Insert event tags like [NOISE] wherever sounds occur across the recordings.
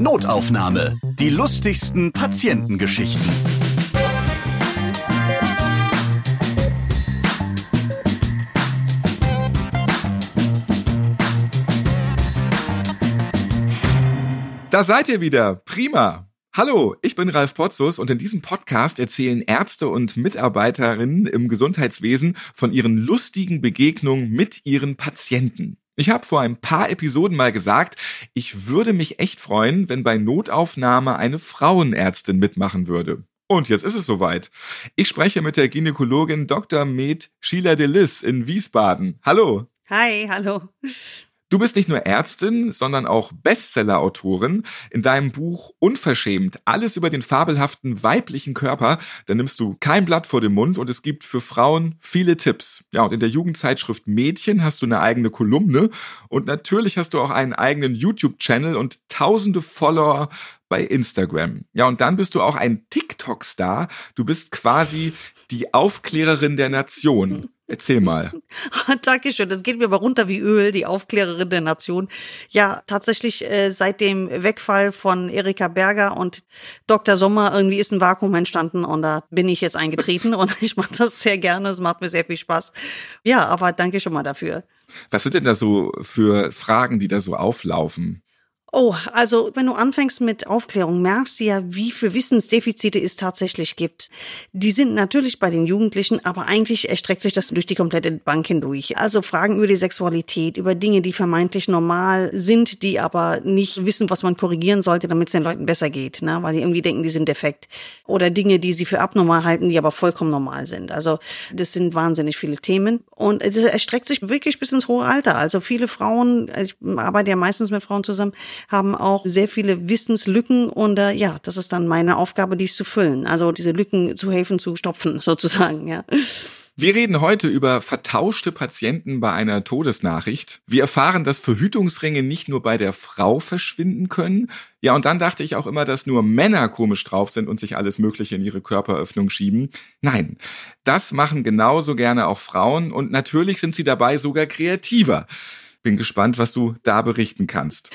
Notaufnahme. Die lustigsten Patientengeschichten. Da seid ihr wieder. Prima. Hallo, ich bin Ralf Potzus und in diesem Podcast erzählen Ärzte und Mitarbeiterinnen im Gesundheitswesen von ihren lustigen Begegnungen mit ihren Patienten. Ich habe vor ein paar Episoden mal gesagt, ich würde mich echt freuen, wenn bei Notaufnahme eine Frauenärztin mitmachen würde. Und jetzt ist es soweit. Ich spreche mit der Gynäkologin Dr. Med Sheila Delis in Wiesbaden. Hallo. Hi, hallo. Du bist nicht nur Ärztin, sondern auch Bestseller-Autorin. In deinem Buch Unverschämt, alles über den fabelhaften weiblichen Körper, da nimmst du kein Blatt vor den Mund und es gibt für Frauen viele Tipps. Ja, und in der Jugendzeitschrift Mädchen hast du eine eigene Kolumne und natürlich hast du auch einen eigenen YouTube-Channel und tausende Follower bei Instagram. Ja, und dann bist du auch ein TikTok-Star. Du bist quasi die Aufklärerin der Nation. Erzähl mal. [LAUGHS] Dankeschön. Das geht mir aber runter wie Öl, die Aufklärerin der Nation. Ja, tatsächlich äh, seit dem Wegfall von Erika Berger und Dr. Sommer irgendwie ist ein Vakuum entstanden und da bin ich jetzt eingetreten und [LAUGHS] ich mache das sehr gerne. Es macht mir sehr viel Spaß. Ja, aber danke schon mal dafür. Was sind denn da so für Fragen, die da so auflaufen? Oh, also wenn du anfängst mit Aufklärung, merkst du ja, wie viel Wissensdefizite es tatsächlich gibt. Die sind natürlich bei den Jugendlichen, aber eigentlich erstreckt sich das durch die komplette Bank hindurch. Also Fragen über die Sexualität, über Dinge, die vermeintlich normal sind, die aber nicht wissen, was man korrigieren sollte, damit es den Leuten besser geht, ne? weil die irgendwie denken, die sind defekt. Oder Dinge, die sie für abnormal halten, die aber vollkommen normal sind. Also das sind wahnsinnig viele Themen und es erstreckt sich wirklich bis ins hohe Alter. Also viele Frauen, ich arbeite ja meistens mit Frauen zusammen, haben auch sehr viele Wissenslücken und äh, ja, das ist dann meine Aufgabe, dies zu füllen. Also diese Lücken zu helfen, zu stopfen, [LAUGHS] sozusagen, ja. Wir reden heute über vertauschte Patienten bei einer Todesnachricht. Wir erfahren, dass Verhütungsringe nicht nur bei der Frau verschwinden können. Ja, und dann dachte ich auch immer, dass nur Männer komisch drauf sind und sich alles Mögliche in ihre Körperöffnung schieben. Nein, das machen genauso gerne auch Frauen und natürlich sind sie dabei sogar kreativer. Bin gespannt, was du da berichten kannst.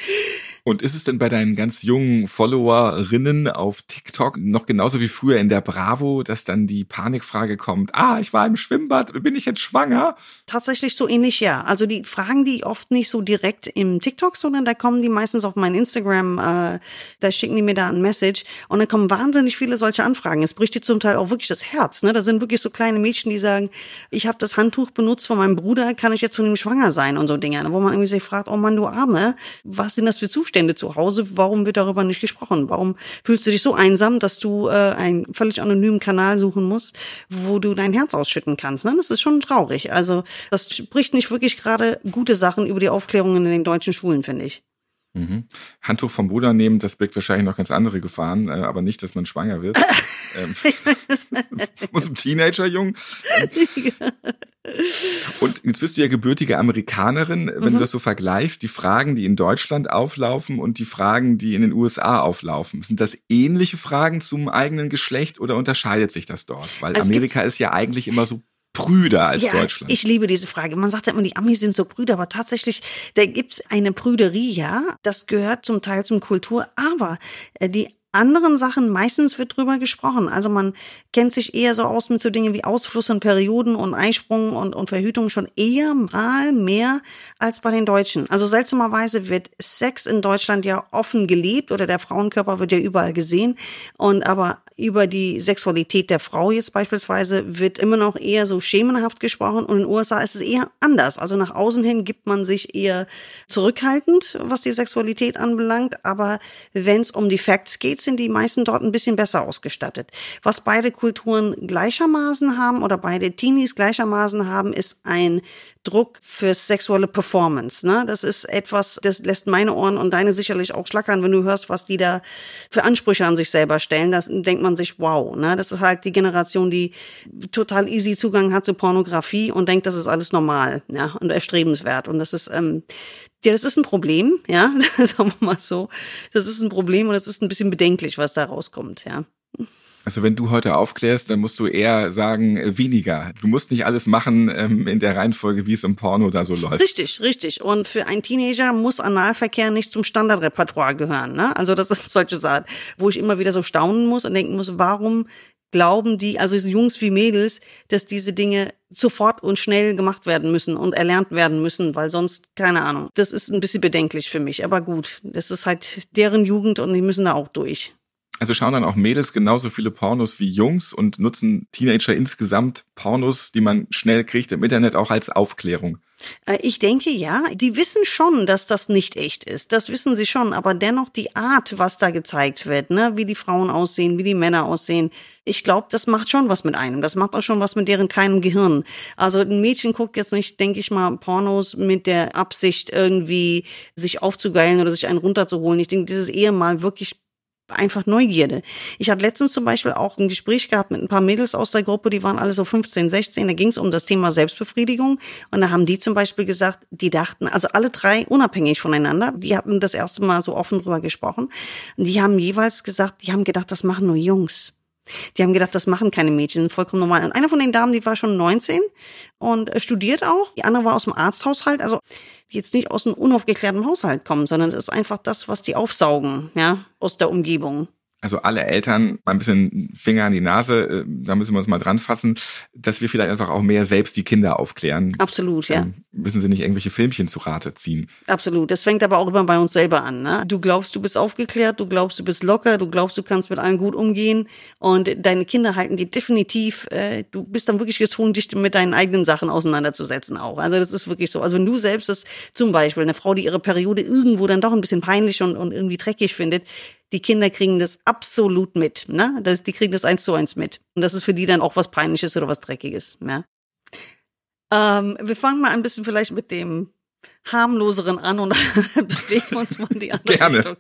Und ist es denn bei deinen ganz jungen Followerinnen auf TikTok noch genauso wie früher in der Bravo, dass dann die Panikfrage kommt, ah, ich war im Schwimmbad, bin ich jetzt schwanger? Tatsächlich so ähnlich, ja. Also die fragen die oft nicht so direkt im TikTok, sondern da kommen die meistens auf mein Instagram, äh, da schicken die mir da ein Message und dann kommen wahnsinnig viele solche Anfragen. Es bricht dir zum Teil auch wirklich das Herz. Ne? Da sind wirklich so kleine Mädchen, die sagen, ich habe das Handtuch benutzt von meinem Bruder, kann ich jetzt von ihm schwanger sein und so Dinge. Wo man irgendwie sich fragt, oh Mann, du Arme, was sind das für Zustände? Zustände zu Hause. Warum wird darüber nicht gesprochen? Warum fühlst du dich so einsam, dass du äh, einen völlig anonymen Kanal suchen musst, wo du dein Herz ausschütten kannst? Ne? Das ist schon traurig. Also das spricht nicht wirklich gerade gute Sachen über die Aufklärung in den deutschen Schulen, finde ich. Mhm. Handtuch vom Bruder nehmen, das birgt wahrscheinlich noch ganz andere Gefahren, äh, aber nicht, dass man schwanger wird. [LAUGHS] ähm, [LAUGHS] muss ein Teenager-Jung. Ähm, [LAUGHS] und jetzt bist du ja gebürtige Amerikanerin. Wenn mhm. du das so vergleichst, die Fragen, die in Deutschland auflaufen und die Fragen, die in den USA auflaufen, sind das ähnliche Fragen zum eigenen Geschlecht oder unterscheidet sich das dort? Weil es Amerika ist ja eigentlich immer so Brüder als ja, Deutschland? Ich liebe diese Frage. Man sagt ja immer, die Amis sind so Brüder, aber tatsächlich, da gibt's eine Brüderie, ja. Das gehört zum Teil zum Kultur, aber äh, die anderen Sachen, meistens wird drüber gesprochen. Also man kennt sich eher so aus mit so Dingen wie Ausfluss und Perioden und Eisprung und, und Verhütung schon eher mal mehr als bei den Deutschen. Also seltsamerweise wird Sex in Deutschland ja offen gelebt oder der Frauenkörper wird ja überall gesehen. Und aber über die Sexualität der Frau jetzt beispielsweise wird immer noch eher so schemenhaft gesprochen und in den USA ist es eher anders. Also nach außen hin gibt man sich eher zurückhaltend, was die Sexualität anbelangt. Aber wenn es um die Facts geht, sind die meisten dort ein bisschen besser ausgestattet. Was beide Kulturen gleichermaßen haben oder beide Teenies gleichermaßen haben, ist ein Druck fürs sexuelle Performance. Ne? Das ist etwas, das lässt meine Ohren und deine sicherlich auch schlackern, wenn du hörst, was die da für Ansprüche an sich selber stellen. Da denkt man sich, wow. Ne? Das ist halt die Generation, die total easy Zugang hat zu Pornografie und denkt, das ist alles normal ja? und erstrebenswert. Und das ist, ähm, ja, das ist ein Problem, ja, [LAUGHS] sagen wir mal so. Das ist ein Problem und das ist ein bisschen bedenklich, was da rauskommt, ja. Also wenn du heute aufklärst, dann musst du eher sagen, äh, weniger. Du musst nicht alles machen ähm, in der Reihenfolge, wie es im Porno da so läuft. Richtig, richtig. Und für einen Teenager muss Analverkehr nicht zum Standardrepertoire gehören. Ne? Also das ist solche Sachen, wo ich immer wieder so staunen muss und denken muss, warum glauben die, also Jungs wie Mädels, dass diese Dinge sofort und schnell gemacht werden müssen und erlernt werden müssen, weil sonst, keine Ahnung. Das ist ein bisschen bedenklich für mich. Aber gut, das ist halt deren Jugend und die müssen da auch durch. Also schauen dann auch Mädels genauso viele Pornos wie Jungs und nutzen Teenager insgesamt Pornos, die man schnell kriegt im Internet auch als Aufklärung. Äh, ich denke ja, die wissen schon, dass das nicht echt ist. Das wissen sie schon, aber dennoch die Art, was da gezeigt wird, ne, wie die Frauen aussehen, wie die Männer aussehen. Ich glaube, das macht schon was mit einem. Das macht auch schon was mit deren kleinen Gehirn. Also ein Mädchen guckt jetzt nicht, denke ich mal, Pornos mit der Absicht irgendwie sich aufzugeilen oder sich einen runterzuholen. Ich denke, das ist eher mal wirklich einfach Neugierde. Ich hatte letztens zum Beispiel auch ein Gespräch gehabt mit ein paar Mädels aus der Gruppe, die waren alle so 15, 16, da ging es um das Thema Selbstbefriedigung und da haben die zum Beispiel gesagt, die dachten, also alle drei unabhängig voneinander, die hatten das erste Mal so offen drüber gesprochen, die haben jeweils gesagt, die haben gedacht, das machen nur Jungs. Die haben gedacht, das machen keine Mädchen, vollkommen normal. Und eine von den Damen, die war schon 19 und äh, studiert auch. Die andere war aus dem Arzthaushalt, also die jetzt nicht aus einem unaufgeklärten Haushalt kommen, sondern das ist einfach das, was die aufsaugen, ja, aus der Umgebung also alle Eltern mal ein bisschen Finger an die Nase, äh, da müssen wir uns mal dran fassen, dass wir vielleicht einfach auch mehr selbst die Kinder aufklären. Absolut, ja. Dann müssen sie nicht irgendwelche Filmchen zu Rate ziehen. Absolut. Das fängt aber auch immer bei uns selber an. Ne? Du glaubst, du bist aufgeklärt, du glaubst, du bist locker, du glaubst, du kannst mit allen gut umgehen und deine Kinder halten dir definitiv, äh, du bist dann wirklich gezwungen, dich mit deinen eigenen Sachen auseinanderzusetzen auch. Also das ist wirklich so. Also wenn du selbst das zum Beispiel, eine Frau, die ihre Periode irgendwo dann doch ein bisschen peinlich und, und irgendwie dreckig findet, die Kinder kriegen das absolut mit. Ne? Das, die kriegen das eins zu eins mit. Und das ist für die dann auch was Peinliches oder was Dreckiges. Ja? Ähm, wir fangen mal ein bisschen vielleicht mit dem harmloseren an und [LAUGHS] bewegen uns mal in die andere Gerne. Richtung.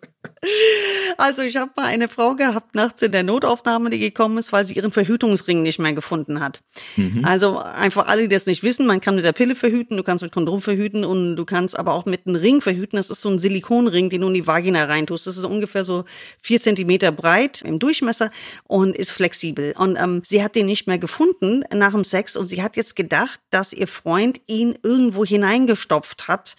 Also ich habe mal eine Frau gehabt nachts in der Notaufnahme, die gekommen ist, weil sie ihren Verhütungsring nicht mehr gefunden hat. Mhm. Also einfach alle, die das nicht wissen, man kann mit der Pille verhüten, du kannst mit Kondom verhüten und du kannst aber auch mit einem Ring verhüten. Das ist so ein Silikonring, den du in die Vagina reintust. Das ist ungefähr so vier Zentimeter breit im Durchmesser und ist flexibel. Und ähm, sie hat den nicht mehr gefunden nach dem Sex und sie hat jetzt gedacht, dass ihr Freund ihn irgendwo hineingestopft hat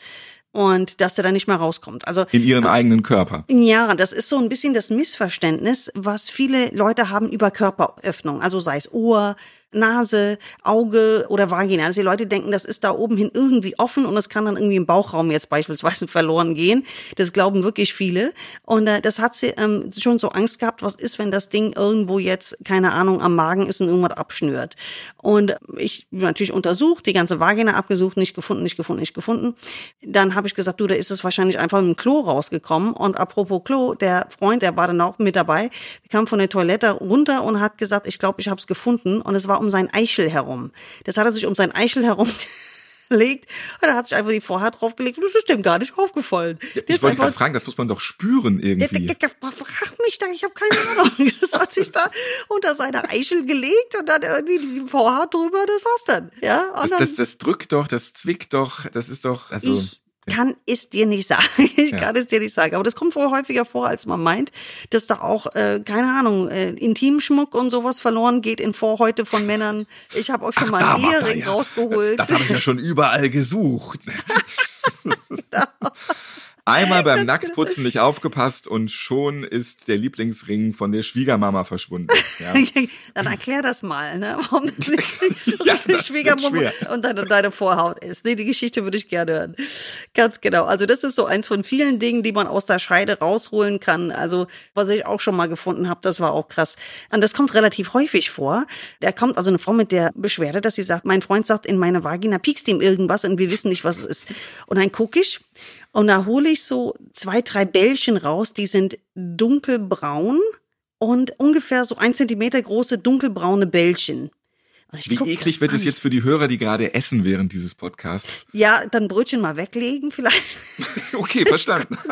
und dass der da nicht mehr rauskommt. Also in ihren äh, eigenen Körper. Ja, das ist so ein bisschen das Missverständnis, was viele Leute haben über Körperöffnung, also sei es Ohr, Nase, Auge oder Vagina. Also die Leute denken, das ist da oben hin irgendwie offen und es kann dann irgendwie im Bauchraum jetzt beispielsweise [LAUGHS] verloren gehen. Das glauben wirklich viele. Und äh, das hat sie ähm, schon so Angst gehabt, was ist, wenn das Ding irgendwo jetzt, keine Ahnung, am Magen ist und irgendwas abschnürt. Und ich natürlich untersucht, die ganze Vagina abgesucht, nicht gefunden, nicht gefunden, nicht gefunden. Dann habe ich gesagt, du, da ist es wahrscheinlich einfach im Klo rausgekommen. Und apropos Klo, der Freund, der war dann auch mit dabei, kam von der Toilette runter und hat gesagt, ich glaube, ich habe es gefunden. Und es war um sein Eichel herum. Das hat er sich um sein Eichel herum [LAUGHS] gelegt und er hat sich einfach die Vorhaut draufgelegt und das ist dem gar nicht aufgefallen. Ja, ich wollte gerade fragen, das muss man doch spüren irgendwie. Der, der, der, frag mich da, ich habe keine Ahnung. [LAUGHS] Das hat sich da unter seine Eichel gelegt und dann irgendwie die Vorhaut drüber, das war's dann. Ja, das, dann, das, das drückt doch, das zwickt doch, das ist doch, also. Ich, kann es dir nicht sagen. [LAUGHS] Ich ja. kann es dir nicht sagen. Aber das kommt wohl häufiger vor, als man meint, dass da auch, äh, keine Ahnung, äh, Intimschmuck und sowas verloren geht in Vorhäute von [LAUGHS] Männern. Ich habe auch schon Ach, mal einen Ehering ja. rausgeholt. Das habe ich ja schon überall gesucht. [LAUGHS] Einmal [LAUGHS] beim Nacktputzen nicht aufgepasst und schon ist der Lieblingsring von der Schwiegermama verschwunden. Ja. [LAUGHS] Dann erklär das mal, ne? warum [LAUGHS] ja, die Schwiegermama und deine, deine Vorhaut ist. Nee, die Geschichte würde ich gerne hören. Ganz genau. Also das ist so eins von vielen Dingen, die man aus der Scheide rausholen kann. Also was ich auch schon mal gefunden habe, das war auch krass. Und das kommt relativ häufig vor. Da kommt also eine Frau mit der Beschwerde, dass sie sagt, mein Freund sagt, in meiner Vagina piekst ihm irgendwas und wir wissen nicht, was es ist. Und dann gucke ich und da hole ich so zwei, drei Bällchen raus, die sind dunkelbraun und ungefähr so ein Zentimeter große dunkelbraune Bällchen. Wie eklig wird es jetzt für die Hörer, die gerade essen während dieses Podcasts? Ja, dann Brötchen mal weglegen vielleicht. [LAUGHS] Okay, verstanden. [LAUGHS]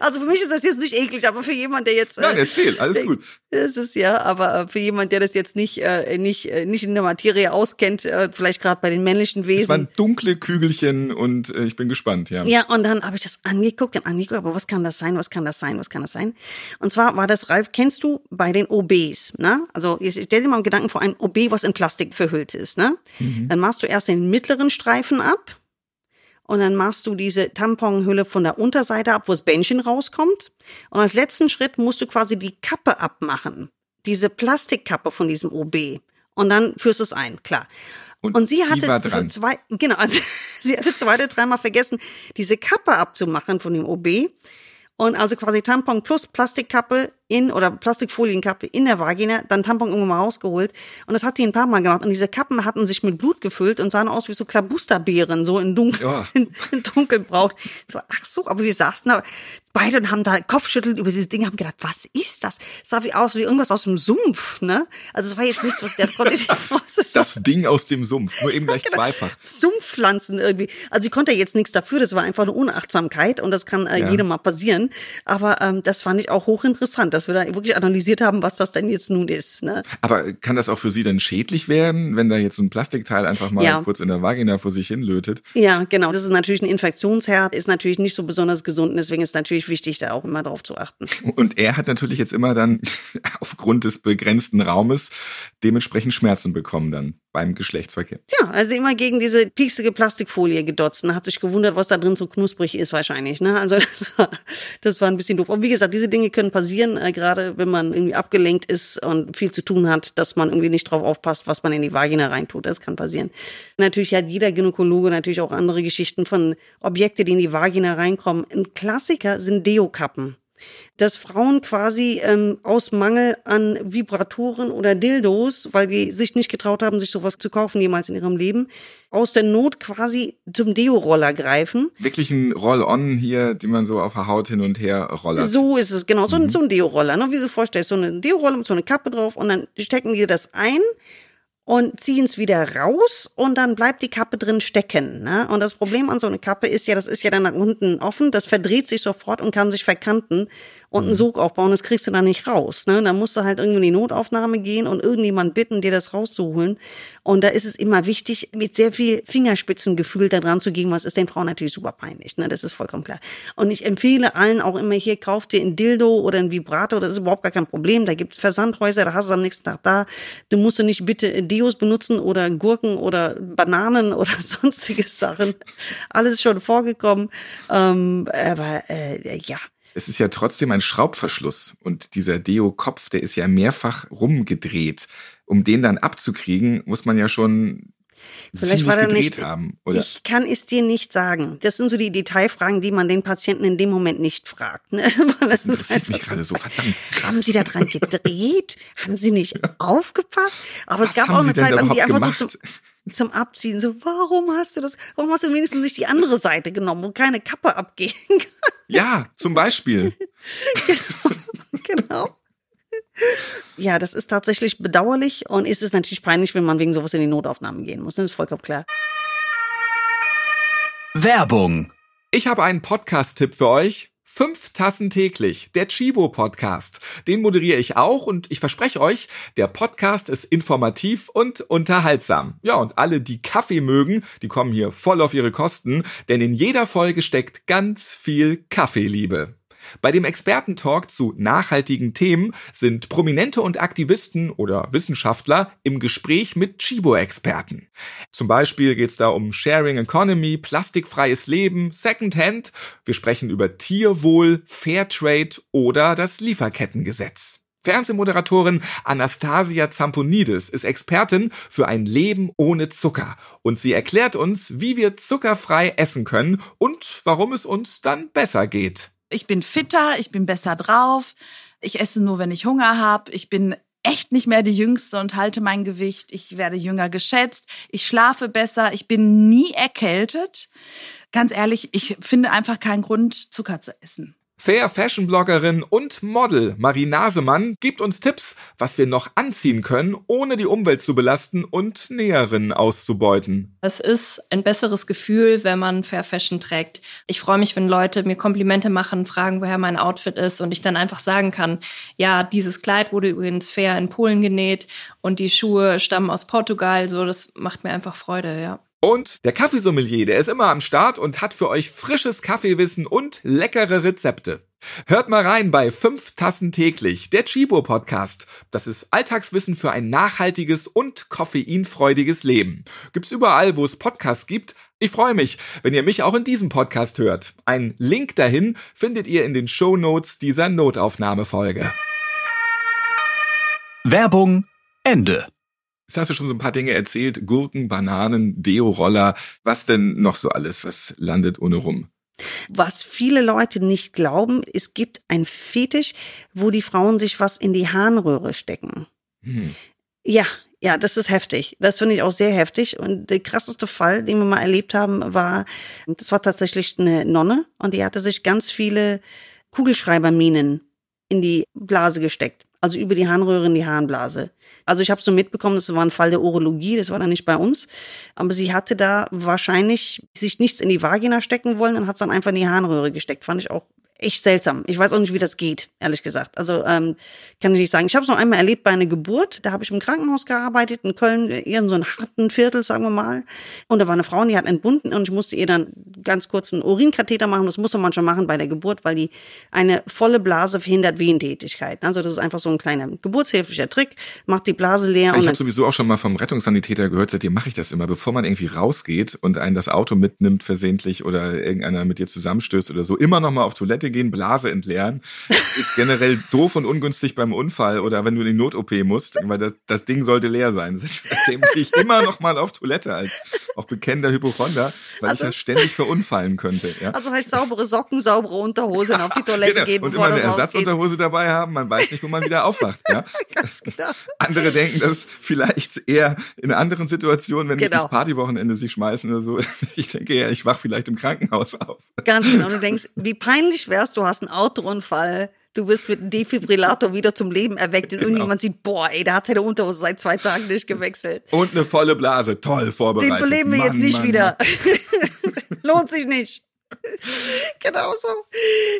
Also, für mich ist das jetzt nicht eklig, aber für jemand, der jetzt Nein, äh, erzähl, alles gut. Das ist ja, aber äh, für jemand, der das jetzt nicht äh, nicht nicht in der Materie auskennt, vielleicht gerade bei den männlichen Es Wesen. waren dunkle Kügelchen und ich bin gespannt, ja. Ja, und dann habe ich das angeguckt und angeguckt, aber was kann das sein, was kann das sein, was kann das sein? Und zwar war das, Ralf, kennst du bei den OBs, ne? Also stell dir mal einen Gedanken vor, ein OB, was in Plastik verhüllt ist, ne? Dann machst du erst den mittleren Streifen ab und dann machst du diese Tamponhülle von der Unterseite ab, wo das Bändchen rauskommt. Und als letzten Schritt musst du quasi die Kappe abmachen. Diese Plastikkappe von diesem OB. Und dann führst du es ein, klar. Und Und, sie hatte so zwei, genau, also [LAUGHS] sie hatte zwei oder dreimal vergessen, diese Kappe abzumachen von dem OB. Und also quasi Tampon plus Plastikkappe in oder Plastikfolienkappe in der Vagina, dann Tampon irgendwann mal rausgeholt. Und das hat die ein paar Mal gemacht. Und diese Kappen hatten sich mit Blut gefüllt und sahen aus wie so Klabusterbeeren, so in, dunkel, Ja. [LAUGHS] in, in dunkelbraut. So, ach so, aber wir saßen da beide und haben da Kopfschüttelt über dieses Ding, haben gedacht, was ist das? Es sah wie aus wie irgendwas aus dem Sumpf, ne? Also es war jetzt nichts, was der [LAUGHS] konnte nicht was ist Das Ding aus dem Sumpf, nur eben gleich [LAUGHS] Genau. zweifach. Sumpfpflanzen irgendwie. Also ich konnte jetzt nichts dafür, das war einfach eine Unachtsamkeit und das kann äh, Ja. jedem mal passieren. Aber ähm, das fand ich auch hochinteressant, dass wir da wirklich analysiert haben, was das denn jetzt nun ist. Ne? Aber kann das auch für Sie dann schädlich werden, wenn da jetzt ein Plastikteil einfach mal Ja. kurz in der Vagina vor sich hin lötet? Ja, genau. Das ist natürlich ein Infektionsherd, ist natürlich nicht so besonders gesund. und Deswegen ist natürlich wichtig, da auch immer drauf zu achten. Und er hat natürlich jetzt immer dann [LAUGHS] aufgrund des begrenzten Raumes dementsprechend Schmerzen bekommen dann beim Geschlechtsverkehr. Ja, also immer gegen diese pieksige Plastikfolie gedotzt und hat sich gewundert, was da drin so knusprig ist wahrscheinlich. Ne? Also [LAUGHS] das war, das war ein bisschen doof. Aber wie gesagt, diese Dinge können passieren, äh, gerade wenn man irgendwie abgelenkt ist und viel zu tun hat, dass man irgendwie nicht drauf aufpasst, was man in die Vagina reintut. Das kann passieren. Natürlich hat jeder Gynäkologe natürlich auch andere Geschichten von Objekte, die in die Vagina reinkommen. Ein Klassiker sind Deokappen dass Frauen quasi ähm, aus Mangel an Vibratoren oder Dildos, weil die sich nicht getraut haben, sich sowas zu kaufen jemals in ihrem Leben, aus der Not quasi zum Deo-Roller greifen. Wirklich ein Roll-on hier, die man so auf der Haut hin und her rollert. So ist es, genau, so, Mhm. ein so ein Deo-Roller, ne? wie du dir vorstellst, so eine Deo-Roller mit so einer Kappe drauf und dann stecken die das ein und ziehen es wieder raus und dann bleibt die Kappe drin stecken. Ne? Und das Problem an so einer Kappe ist ja, das ist ja dann nach unten offen, das verdreht sich sofort und kann sich verkanten und einen Sog aufbauen, das kriegst du dann nicht raus. Ne? Dann musst du halt irgendwie in die Notaufnahme gehen und irgendjemand bitten, dir das rauszuholen. Und da ist es immer wichtig, mit sehr viel Fingerspitzengefühl da dran zu gehen, was ist den Frauen natürlich super peinlich, ne? das ist vollkommen klar. Und ich empfehle allen auch immer hier, kauft dir ein Dildo oder ein Vibrator, das ist überhaupt gar kein Problem. Da gibt's Versandhäuser, da hast du am nächsten Tag da. Du musst du nicht bitte Deos benutzen oder Gurken oder Bananen [LAUGHS] oder sonstige Sachen. Alles schon vorgekommen. Ähm, aber äh, ja. Es ist ja trotzdem ein Schraubverschluss und dieser Deo-Kopf, der ist ja mehrfach rumgedreht. Um den dann abzukriegen, muss man ja schon Vielleicht war gedreht nicht- haben. Oder? Ich kann es dir nicht sagen. Das sind so die Detailfragen, die man den Patienten in dem Moment nicht fragt. Ne? [LAUGHS] Das das ist mich gerade so verdammt. Haben Sie da dran gedreht? haben Sie nicht [LAUGHS] aufgepasst? Aber Was es gab auch eine Zeit lang, die einfach so zum, gemacht? Zum Abziehen, so, warum hast du das, warum hast du wenigstens nicht die andere Seite genommen, wo keine Kappe abgehen [LAUGHS] kann? Ja, zum Beispiel. [LAUGHS] genau. Ja, das ist tatsächlich bedauerlich und ist es natürlich peinlich, wenn man wegen sowas in die Notaufnahme gehen muss. Das ist vollkommen klar. Werbung. Ich habe einen Podcast-Tipp für euch. Fünf Tassen täglich, der Chibo Podcast. Den moderiere ich auch und ich verspreche euch, der Podcast ist informativ und unterhaltsam. Ja, und alle, die Kaffee mögen, die kommen hier voll auf ihre Kosten, denn in jeder Folge steckt ganz viel Kaffeeliebe. Bei dem Expertentalk zu nachhaltigen Themen sind Prominente und Aktivisten oder Wissenschaftler im Gespräch mit Chibo-Experten. Zum Beispiel geht's da um Sharing Economy, plastikfreies Leben, Secondhand. Wir sprechen über Tierwohl, Fairtrade oder das Lieferkettengesetz. Fernsehmoderatorin Anastasia Zamponidis ist Expertin für ein Leben ohne Zucker und sie erklärt uns, wie wir zuckerfrei essen können und warum es uns dann besser geht. Ich bin fitter, ich bin besser drauf. Ich esse nur, wenn ich Hunger habe. Ich bin echt nicht mehr die Jüngste und halte mein Gewicht. Ich werde jünger geschätzt. Ich schlafe besser. Ich bin nie erkältet. Ganz ehrlich, ich finde einfach keinen Grund, Zucker zu essen. Fair Fashion Bloggerin und Model Marie Nasemann gibt uns Tipps, was wir noch anziehen können, ohne die Umwelt zu belasten und Näherinnen auszubeuten. Es ist ein besseres Gefühl, wenn man Fair Fashion trägt. Ich freue mich, wenn Leute mir Komplimente machen, fragen, woher mein Outfit ist und ich dann einfach sagen kann, ja, dieses Kleid wurde übrigens fair in Polen genäht und die Schuhe stammen aus Portugal. So, das macht mir einfach Freude, ja. Und der Kaffeesommelier, der ist immer am Start und hat für euch frisches Kaffeewissen und leckere Rezepte. Hört mal rein bei 5 Tassen täglich, der Chibo Podcast. Das ist Alltagswissen für ein nachhaltiges und koffeinfreudiges Leben. Gibt's überall, wo es Podcasts gibt. Ich freue mich, wenn ihr mich auch in diesem Podcast hört. Einen Link dahin findet ihr in den Show Notes dieser Notaufnahmefolge. Werbung Ende. Jetzt hast du schon so ein paar Dinge erzählt. Gurken, Bananen, Deo-Roller. Was denn noch so alles? Was landet ohne rum? Was viele Leute nicht glauben, es gibt ein Fetisch, wo die Frauen sich was in die Harnröhre stecken. Hm. Ja, ja, das ist heftig. Das finde ich auch sehr heftig. Und der krasseste Fall, den wir mal erlebt haben, war, das war tatsächlich eine Nonne und die hatte sich ganz viele Kugelschreiberminen in die Blase gesteckt. Also über die Harnröhre in die Harnblase. Also ich habe so mitbekommen, das war ein Fall der Urologie, das war dann nicht bei uns. Aber sie hatte da wahrscheinlich sich nichts in die Vagina stecken wollen und hat es dann einfach in die Harnröhre gesteckt. Fand ich auch echt seltsam. Ich weiß auch nicht, wie das geht, ehrlich gesagt. Also ähm, kann ich nicht sagen. Ich habe es noch einmal erlebt bei einer Geburt. Da habe ich im Krankenhaus gearbeitet, in Köln, eher in so einem harten Viertel, sagen wir mal. Und da war eine Frau, die hat entbunden und ich musste ihr dann ganz kurz einen Urinkatheter machen. Das musste man schon machen bei der Geburt, weil die eine volle Blase verhindert Wehentätigkeit. Also das ist einfach so ein kleiner geburtshilflicher Trick. Macht die Blase leer. Ich habe sowieso auch schon mal vom Rettungssanitäter gehört, seitdem mache ich das immer, bevor man irgendwie rausgeht und einen das Auto mitnimmt versehentlich oder irgendeiner mit dir zusammenstößt oder so, immer noch mal auf Toilette gehen, Blase entleeren. Ist generell [LAUGHS] doof und ungünstig beim Unfall oder wenn du in die Not-OP musst, weil das, das Ding sollte leer sein. Seitdem gehe ich immer noch mal auf Toilette als auch bekennender Hypochonder, weil Also- ich ja ständig verunfallen könnte. Ja? Also heißt saubere Socken, saubere Unterhose und auf die Toilette Genau. gehen, und immer eine. Ersatzunterhose dabei haben, man weiß nicht, wo man wieder aufwacht. Ja? [LAUGHS] Ganz genau. Andere denken das vielleicht eher in anderen Situationen, wenn Genau. sie ins Partywochenende sich schmeißen oder so. Ich denke eher, ich wach vielleicht im Krankenhaus auf. Ganz genau. Du denkst, wie peinlich wärst, du hast einen Autounfall, du wirst mit einem Defibrillator wieder zum Leben erweckt und Genau. irgendjemand sieht, boah, ey, der hat seine Unterhose seit zwei Tagen nicht gewechselt. [LAUGHS] Und eine volle Blase. Toll Den vorbereitet. beleben wir Mann, jetzt nicht Mann, wieder. Mann. [LAUGHS] Lohnt sich nicht. [LAUGHS] genau so.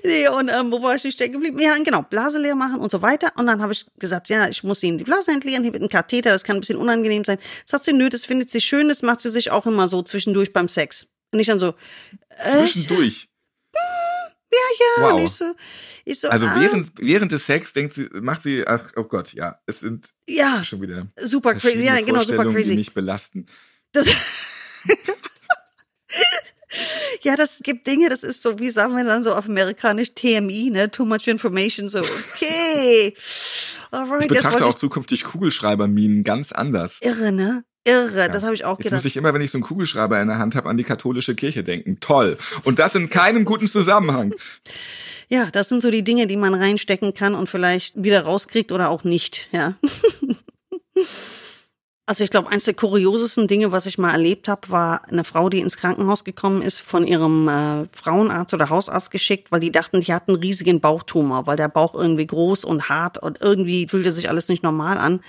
Nee, und ähm, wo war ich nicht stecken geblieben? Ja, genau, Blase leer machen und so weiter. Und dann habe ich gesagt, ja, ich muss ihnen die Blase entleeren, hier mit einem Katheter, das kann ein bisschen unangenehm sein. Sagt sie, nö, das findet sie schön, das macht sie sich auch immer so zwischendurch beim Sex. Und ich dann so, äh, Zwischendurch. Ja, Wow. und ich so, ich so, Also ah, während, während des Sex denkt sie, macht sie, ach, oh Gott, ja, es sind ja, schon wieder super crazy, ja, genau, super Vorstellungen, die crazy. mich belasten. Das [LAUGHS] ja, das gibt Dinge, das ist so, wie sagen wir dann so auf amerikanisch TMI, ne? Too much information, so, okay. Alright, Ich betrachte auch zukünftig Kugelschreiberminen ganz anders. irre, ne? Irre, das habe ich auch Jetzt gedacht. muss ich immer, wenn ich so einen Kugelschreiber in der Hand habe, an die katholische Kirche denken. Toll. Und das in keinem guten Zusammenhang. [LAUGHS] Ja, das sind so die Dinge, die man reinstecken kann und vielleicht wieder rauskriegt oder auch nicht, ja. [LAUGHS] Also ich glaube, eins der kuriosesten Dinge, was ich mal erlebt habe, war eine Frau, die ins Krankenhaus gekommen ist, von ihrem äh, Frauenarzt oder Hausarzt geschickt, weil die dachten, die hat einen riesigen Bauchtumor, weil der Bauch irgendwie groß und hart und irgendwie fühlte sich alles nicht normal an.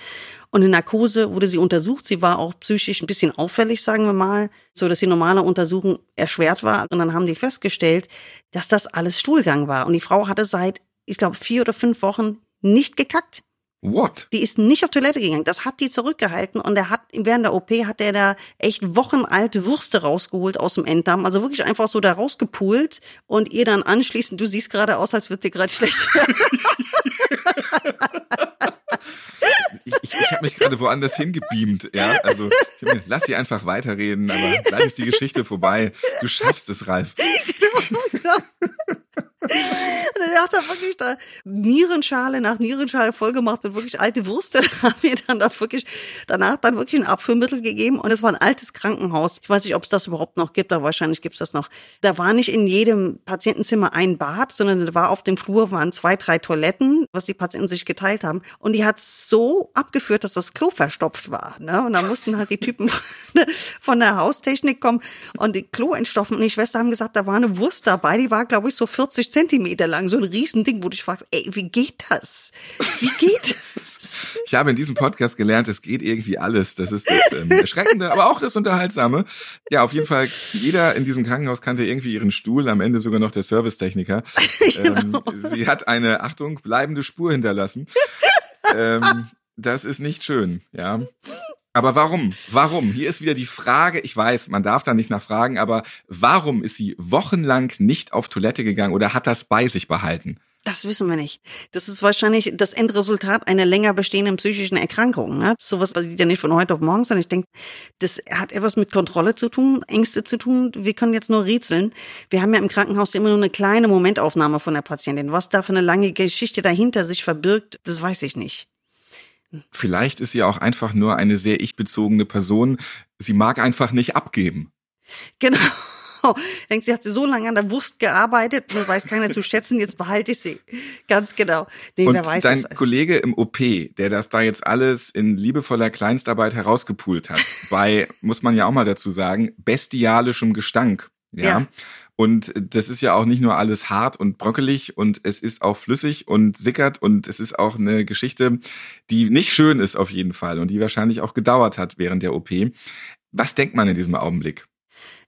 Und in Narkose wurde sie untersucht. Sie war auch psychisch ein bisschen auffällig, sagen wir mal, so dass die normale Untersuchung erschwert war. Und dann haben die festgestellt, dass das alles Stuhlgang war. Und die Frau hatte seit, ich glaube, vier oder fünf Wochen nicht gekackt. What? Die ist nicht auf Toilette gegangen. Das hat die zurückgehalten und er hat während der OP hat er da echt wochenalte Würste rausgeholt aus dem Enddarm, also wirklich einfach so da rausgepult und ihr dann anschließend, du siehst gerade aus, als würde dir gerade schlecht werden. [LAUGHS] [LAUGHS] Ich, ich, ich habe mich gerade woanders hingebeamt. Ja, also lass sie einfach weiterreden, aber dann ist die Geschichte vorbei. Du schaffst es, Ralf. Und [LAUGHS] er hat da wirklich da Nierenschale nach Nierenschale vollgemacht mit wirklich alte Würste. [LAUGHS] Da haben wir dann da wirklich danach dann wirklich ein Abführmittel gegeben und es war ein altes Krankenhaus. Ich weiß nicht, ob es das überhaupt noch gibt, aber wahrscheinlich gibt es das noch. Da war nicht in jedem Patientenzimmer ein Bad, sondern da war auf dem Flur waren zwei, drei Toiletten, was die Patienten sich geteilt haben. Und die hat so abgeführt, dass das Klo verstopft war. Ne? Und da mussten halt die Typen von der Haustechnik kommen und die Klo entstopfen. Und die Schwester haben gesagt, da war eine Wurst dabei, die war, glaube ich, so 40 Zentimeter lang, so ein Riesending, wo du dich fragst, ey, wie geht das? Wie geht das? [LAUGHS] Ich habe in diesem Podcast gelernt, es geht irgendwie alles. Das ist das ähm, Erschreckende, aber auch das Unterhaltsame. Ja, auf jeden Fall, jeder in diesem Krankenhaus kannte irgendwie ihren Stuhl, am Ende sogar noch der Servicetechniker. [LAUGHS] Ähm, sie hat eine, Achtung, bleibende Spur hinterlassen. Ähm, das ist nicht schön, ja. Aber warum? Warum? Hier ist wieder die Frage, ich weiß, man darf da nicht nachfragen, aber warum ist sie wochenlang nicht auf Toilette gegangen oder hat das bei sich behalten? Das wissen wir nicht. Das ist wahrscheinlich das Endresultat einer länger bestehenden psychischen Erkrankung. Ne? Sowas passiert ja nicht von heute auf morgen, sondern ich denke, das hat etwas mit Kontrolle zu tun, Ängste zu tun. Wir können jetzt nur rätseln. Wir haben ja im Krankenhaus immer nur eine kleine Momentaufnahme von der Patientin. Was da für eine lange Geschichte dahinter sich verbirgt, das weiß ich nicht. Vielleicht ist sie auch einfach nur eine sehr ich-bezogene Person. Sie mag einfach nicht abgeben. Genau. [LAUGHS] Denkt, sie hat so lange an der Wurst gearbeitet, nur weiß keiner zu schätzen, jetzt behalte ich sie. Ganz genau. Nee, und weiß dein es. Kollege im OP, der das da jetzt alles in liebevoller Kleinstarbeit herausgepult hat, [LAUGHS] bei, muss man ja auch mal dazu sagen, bestialischem Gestank. ja. ja. Und das ist ja auch nicht nur alles hart und bröckelig und es ist auch flüssig und sickert und es ist auch eine Geschichte, die nicht schön ist auf jeden Fall und die wahrscheinlich auch gedauert hat während der OP. Was denkt man in diesem Augenblick?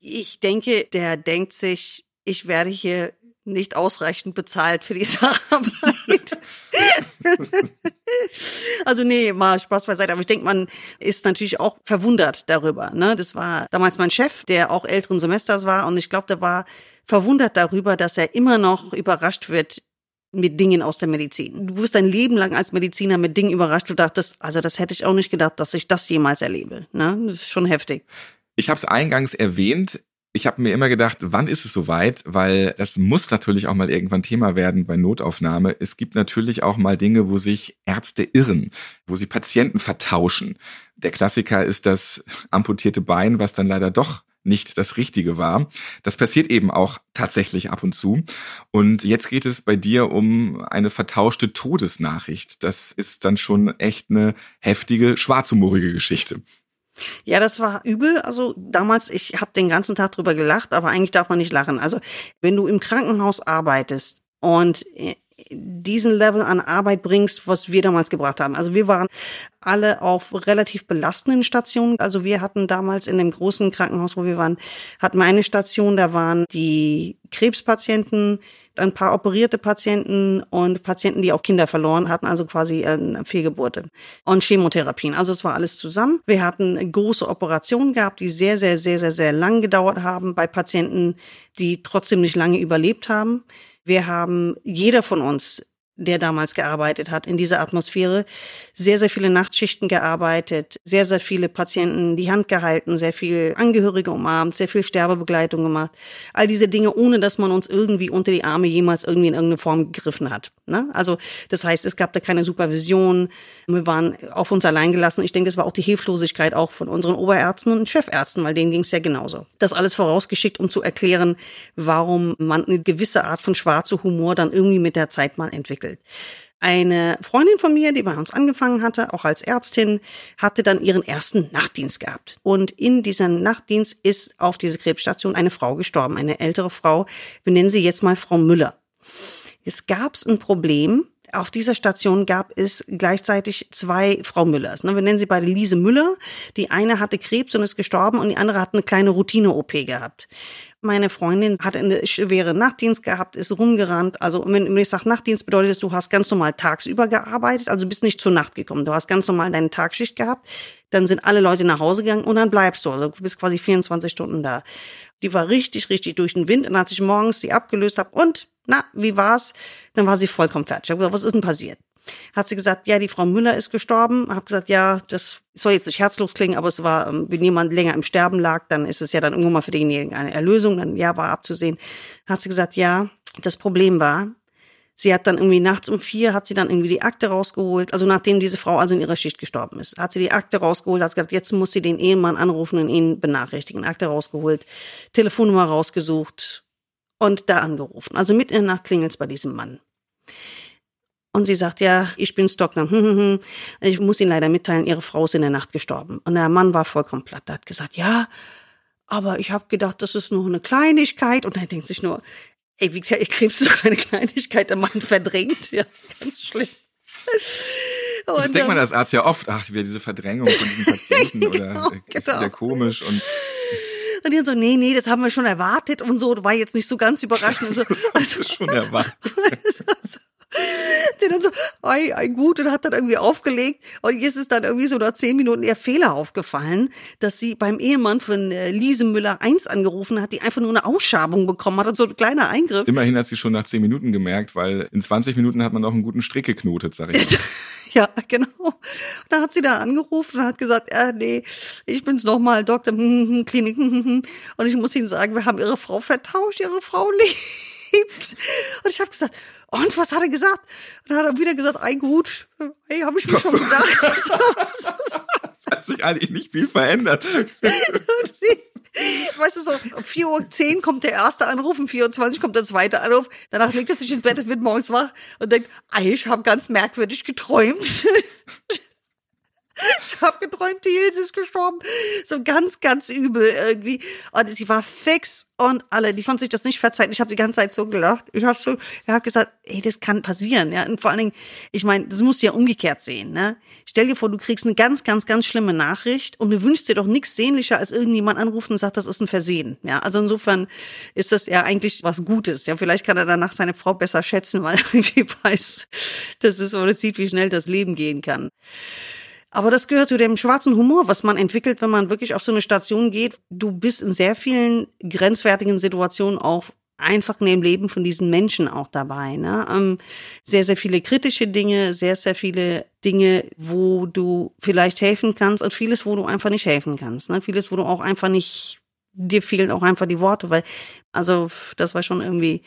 Ich denke, der denkt sich, ich werde hier nicht ausreichend bezahlt für diese [LAUGHS] Arbeit. [LAUGHS] also nee, mal Spaß beiseite. Aber ich denke, man ist natürlich auch verwundert darüber. Ne? Das war damals mein Chef, der auch älteren Semesters war. Und ich glaube, der war verwundert darüber, dass er immer noch überrascht wird mit Dingen aus der Medizin. Du wirst dein Leben lang als Mediziner mit Dingen überrascht. Du dachtest, also das hätte ich auch nicht gedacht, dass ich das jemals erlebe. Ne? Das ist schon heftig. Ich habe es eingangs erwähnt, ich habe mir immer gedacht, wann ist es soweit? Weil das muss natürlich auch mal irgendwann Thema werden bei Notaufnahme. Es gibt natürlich auch mal Dinge, wo sich Ärzte irren, wo sie Patienten vertauschen. Der Klassiker ist das amputierte Bein, was dann leider doch nicht das Richtige war. Das passiert eben auch tatsächlich ab und zu. Und jetzt geht es bei dir um eine vertauschte Todesnachricht. Das ist dann schon echt eine heftige, schwarzhumorige Geschichte. Ja, das war übel. Also damals, ich habe den ganzen Tag drüber gelacht, aber eigentlich darf man nicht lachen. Also wenn du im Krankenhaus arbeitest und äh, diesen Level an Arbeit bringst, was wir damals gebracht haben. Also wir waren alle auf relativ belastenden Stationen. Also wir hatten damals in dem großen Krankenhaus, wo wir waren, hatten wir eine Station, da waren die Krebspatienten, ein paar operierte Patienten und Patienten, die auch Kinder verloren hatten, also quasi äh, Fehlgeburte und Chemotherapien. Also es war alles zusammen. Wir hatten große Operationen gehabt, die sehr, sehr, sehr, sehr, sehr lang gedauert haben bei Patienten, die trotzdem nicht lange überlebt haben. Wir haben, jeder von uns der damals gearbeitet hat, in dieser Atmosphäre. Sehr, sehr viele Nachtschichten gearbeitet, sehr, sehr viele Patienten die Hand gehalten, sehr viel Angehörige umarmt, sehr viel Sterbebegleitung gemacht. All diese Dinge, ohne dass man uns irgendwie unter die Arme jemals irgendwie in irgendeine Form gegriffen hat. Ne? Also das heißt, es gab da keine Supervision. Wir waren auf uns allein gelassen. Ich denke, das war auch die Hilflosigkeit auch von unseren Oberärzten und Chefärzten, weil denen ging es ja genauso. Das alles vorausgeschickt, um zu erklären, warum man eine gewisse Art von schwarzer Humor dann irgendwie mit der Zeit mal entwickelt entwickelt. Eine Freundin von mir, die bei uns angefangen hatte, auch als Ärztin, hatte dann ihren ersten Nachtdienst gehabt. Und in diesem Nachtdienst ist auf diese Krebsstation eine Frau gestorben, eine ältere Frau. Wir nennen sie jetzt mal Frau Müller. Jetzt gab es ein Problem, auf dieser Station gab es gleichzeitig zwei Frau Müllers. Ne? Wir nennen sie beide Lise Müller. Die eine hatte Krebs und ist gestorben und die andere hat eine kleine Routine-OP gehabt. Meine Freundin hat eine schwere Nachtdienst gehabt, ist rumgerannt. Also wenn ich sage Nachtdienst, bedeutet das, du hast ganz normal tagsüber gearbeitet, also bist nicht zur Nacht gekommen. Du hast ganz normal deine Tagschicht gehabt. Dann sind alle Leute nach Hause gegangen und dann bleibst du. Also du bist quasi 24 Stunden da. Die war richtig, richtig durch den Wind. Und als ich morgens sie abgelöst habe und, na, wie war's? Dann war sie vollkommen fertig. Ich habe gesagt, was ist denn passiert? Hat sie gesagt, ja, die Frau Müller ist gestorben. Hab gesagt, ja, das soll jetzt nicht herzlos klingen, aber es war, ähm, wenn jemand länger im Sterben lag, dann ist es ja dann irgendwann mal für denjenigen eine Erlösung. Dann ja, war abzusehen. Hat sie gesagt, ja, das Problem war, Sie hat dann irgendwie nachts um vier, hat sie dann irgendwie die Akte rausgeholt, also nachdem diese Frau also in ihrer Schicht gestorben ist, hat sie die Akte rausgeholt, hat gesagt, jetzt muss sie den Ehemann anrufen und ihn benachrichtigen. Akte rausgeholt, Telefonnummer rausgesucht und da angerufen. Also mit in der Nacht klingelt's bei diesem Mann. Und sie sagt, ja, ich bin Stockner. Hm, hm, hm. Ich muss Ihnen leider mitteilen, Ihre Frau ist in der Nacht gestorben. Und der Mann war vollkommen platt. Er hat gesagt, ja, aber ich habe gedacht, das ist nur eine Kleinigkeit. Und er denkt sich nur, Ey, wie gesagt, Krebs ist doch eine Kleinigkeit, der Mann verdrängt. Ja, ganz schlimm. das denkt man als Arzt ja oft, ach, wieder diese Verdrängung von diesen Patienten [LAUGHS] genau, oder ist genau. wieder komisch und und die so, nee, nee, das haben wir schon erwartet und so, war jetzt nicht so ganz überraschend. Und so. [LAUGHS] Also, schon erwartet. [LAUGHS] Der dann so, ei, ei, gut, und hat dann irgendwie aufgelegt. Und jetzt ist dann irgendwie so nach zehn Minuten ihr Fehler aufgefallen, dass sie beim Ehemann von äh, Lise Müller 1 angerufen hat, die einfach nur eine Ausschabung bekommen hat und so ein kleiner Eingriff. Immerhin hat sie schon nach zehn Minuten gemerkt, weil in 20 Minuten hat man auch einen guten Strick geknotet, sag ich. [LAUGHS] Ja, genau. Und dann hat sie da angerufen und hat gesagt, ja, nee, ich bin's nochmal, Doktor, Klinik. Und ich muss Ihnen sagen, wir haben Ihre Frau vertauscht, Ihre Frau lebt geliebt. Und ich habe gesagt, und was hat er gesagt? Und dann hat er wieder gesagt, ein gut. Hey, habe ich mir schon gedacht. [LAUGHS] hat sich eigentlich nicht viel verändert. weißt du so, um 4.10 Uhr kommt der erste Anruf, um 4.20 Uhr kommt der zweite Anruf. Danach legt er sich ins Bett und wird morgens wach und denkt, ich habe ganz merkwürdig geträumt. [LAUGHS] Ich habe geträumt, die Ilse ist gestorben. So ganz, ganz übel irgendwie. Und sie war fix und alle, die konnten sich das nicht verzeihen. Ich habe die ganze Zeit so gelacht. Ich habe so, ich habe gesagt, ey, das kann passieren. Ja, und vor allen Dingen, ich meine, das musst du ja umgekehrt sehen. Ne? Stell dir vor, du kriegst eine ganz, ganz, ganz schlimme Nachricht und du wünschst dir doch nichts sehnlicher, als irgendjemand anruft und sagt, das ist ein Versehen. Ja, also insofern ist das ja eigentlich was Gutes. Ja, vielleicht kann er danach seine Frau besser schätzen, weil [LAUGHS] er irgendwie weiß, dass es oder sieht, wie schnell das Leben gehen kann. Aber das gehört zu dem schwarzen Humor, was man entwickelt, wenn man wirklich auf so eine Station geht. Du bist in sehr vielen grenzwertigen Situationen auch einfach in dem Leben von diesen Menschen auch dabei. Ne? Ähm, sehr, sehr viele kritische Dinge, sehr, sehr viele Dinge, wo du vielleicht helfen kannst und vieles, wo du einfach nicht helfen kannst. Ne? Vieles, wo du auch einfach nicht, dir fehlen auch einfach die Worte, weil, also das war schon irgendwie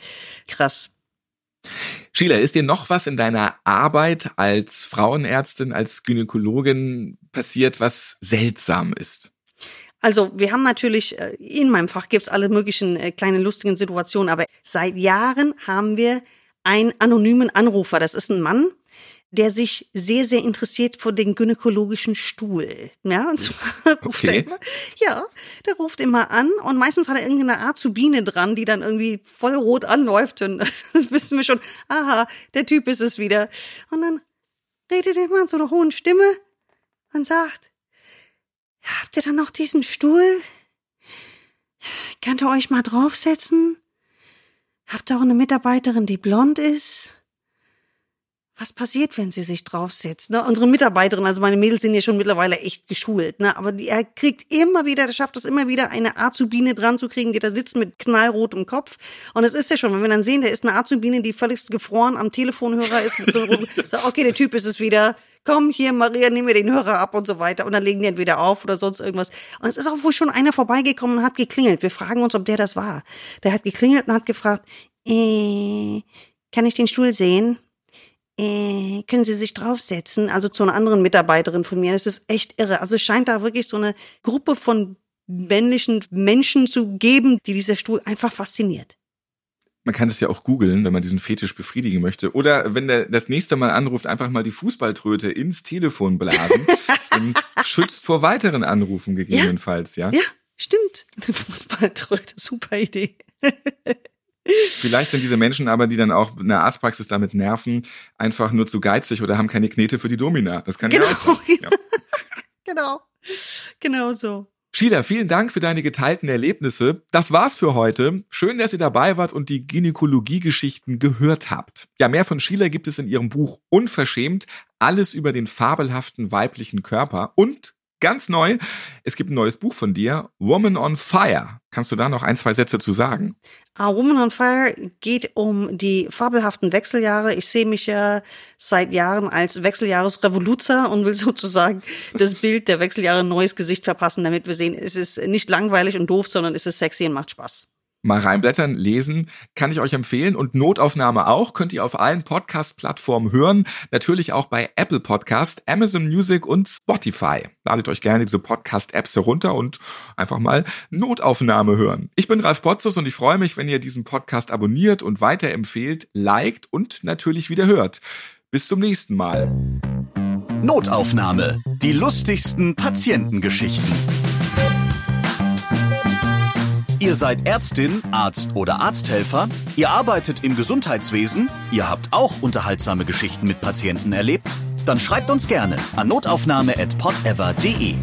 krass. Sheila, ist dir noch was in deiner Arbeit als Frauenärztin, als Gynäkologin passiert, was seltsam ist? Also wir haben natürlich, äh, in meinem Fach gibt's alle möglichen äh, kleinen lustigen Situationen, aber seit Jahren haben wir einen anonymen Anrufer. Das ist ein Mann, der sich sehr, sehr interessiert für den gynäkologischen Stuhl. Ja, und so [LAUGHS] ruft okay. er immer, ja, der ruft immer an und meistens hat er irgendeine Azubine dran, die dann irgendwie voll rot anläuft und [LAUGHS] wissen wir schon, aha, der Typ ist es wieder. Und dann redet er immer in so einer hohen Stimme und sagt, habt ihr dann noch diesen Stuhl? Könnt ihr euch mal draufsetzen? Habt ihr auch eine Mitarbeiterin, die blond ist? Was passiert, wenn sie sich draufsetzt? Ne? Unsere Mitarbeiterin, also meine Mädels sind ja schon mittlerweile echt geschult, ne? aber die, er kriegt immer wieder, der schafft es immer wieder, eine Azubine dran zu kriegen, die da sitzt mit knallrotem Kopf. Und es ist ja schon, wenn wir dann sehen, der ist eine Azubine, die völligst gefroren am Telefonhörer ist, so, okay, der Typ ist es wieder, komm hier, Maria, nimm mir den Hörer ab und so weiter. Und dann legen die entweder auf oder sonst irgendwas. Und es ist auch wohl schon einer vorbeigekommen und hat geklingelt. Wir fragen uns, ob der das war. Der hat geklingelt und hat gefragt, äh, kann ich den Stuhl sehen? Äh, können Sie sich draufsetzen? Also zu einer anderen Mitarbeiterin von mir. Das ist echt irre. Also es scheint da wirklich so eine Gruppe von männlichen Menschen zu geben, die dieser Stuhl einfach fasziniert. Man kann das ja auch googeln, wenn man diesen Fetisch befriedigen möchte. Oder wenn der das nächste Mal anruft, einfach mal die Fußballtröte ins Telefon blasen [LAUGHS] und schützt vor weiteren Anrufen gegebenenfalls, ja? Ja, stimmt. [LAUGHS] Fußballtröte, super Idee. [LAUGHS] Vielleicht sind diese Menschen aber, die dann auch in der Arztpraxis damit nerven, einfach nur zu geizig oder haben keine Knete für die Domina. Das kann genau. ja auch sein. Ja. [LAUGHS] genau. Genau so. Sheila, vielen Dank für deine geteilten Erlebnisse. Das war's für heute. Schön, dass ihr dabei wart und die Gynäkologie-Geschichten gehört habt. Ja, mehr von Sheila gibt es in ihrem Buch Unverschämt. Alles über den fabelhaften weiblichen Körper und Ganz neu, es gibt ein neues Buch von dir, Woman on Fire. Kannst du da noch ein, zwei Sätze zu sagen? Ah, Woman on Fire geht um die fabelhaften Wechseljahre. Ich sehe mich ja seit Jahren als Wechseljahresrevoluzer und will [LAUGHS] sozusagen das Bild der Wechseljahre ein neues Gesicht verpassen, damit wir sehen, es ist nicht langweilig und doof, sondern es ist sexy und macht Spaß mal reinblättern, lesen, kann ich euch empfehlen. Und Notaufnahme auch, könnt ihr auf allen Podcast-Plattformen hören. Natürlich auch bei Apple Podcast, Amazon Music und Spotify. Ladet euch gerne diese Podcast-Apps herunter und einfach mal Notaufnahme hören. Ich bin Ralf Potzus und ich freue mich, wenn ihr diesen Podcast abonniert und weiterempfehlt, liked und natürlich wieder hört. Bis zum nächsten Mal. Notaufnahme. Die lustigsten Patientengeschichten. Ihr seid Ärztin, Arzt oder Arzthelfer? Ihr arbeitet im Gesundheitswesen? Ihr habt auch unterhaltsame Geschichten mit Patienten erlebt? Dann schreibt uns gerne an notaufnahme.podever.de.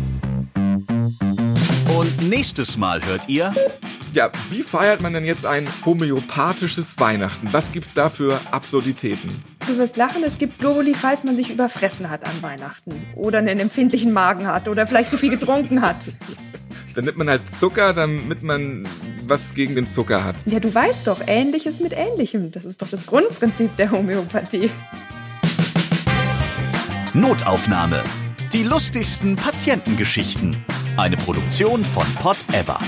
Und nächstes Mal hört ihr. Ja, wie feiert man denn jetzt ein homöopathisches Weihnachten? Was gibt's da für Absurditäten? Du wirst lachen, es gibt Globuli, falls man sich überfressen hat an Weihnachten. Oder einen empfindlichen Magen hat oder vielleicht zu viel getrunken hat. Dann nimmt man halt Zucker, damit man was gegen den Zucker hat. Ja, du weißt doch, Ähnliches mit Ähnlichem. Das ist doch das Grundprinzip der Homöopathie. Notaufnahme. Die lustigsten Patientengeschichten. Eine Produktion von Pod Ever.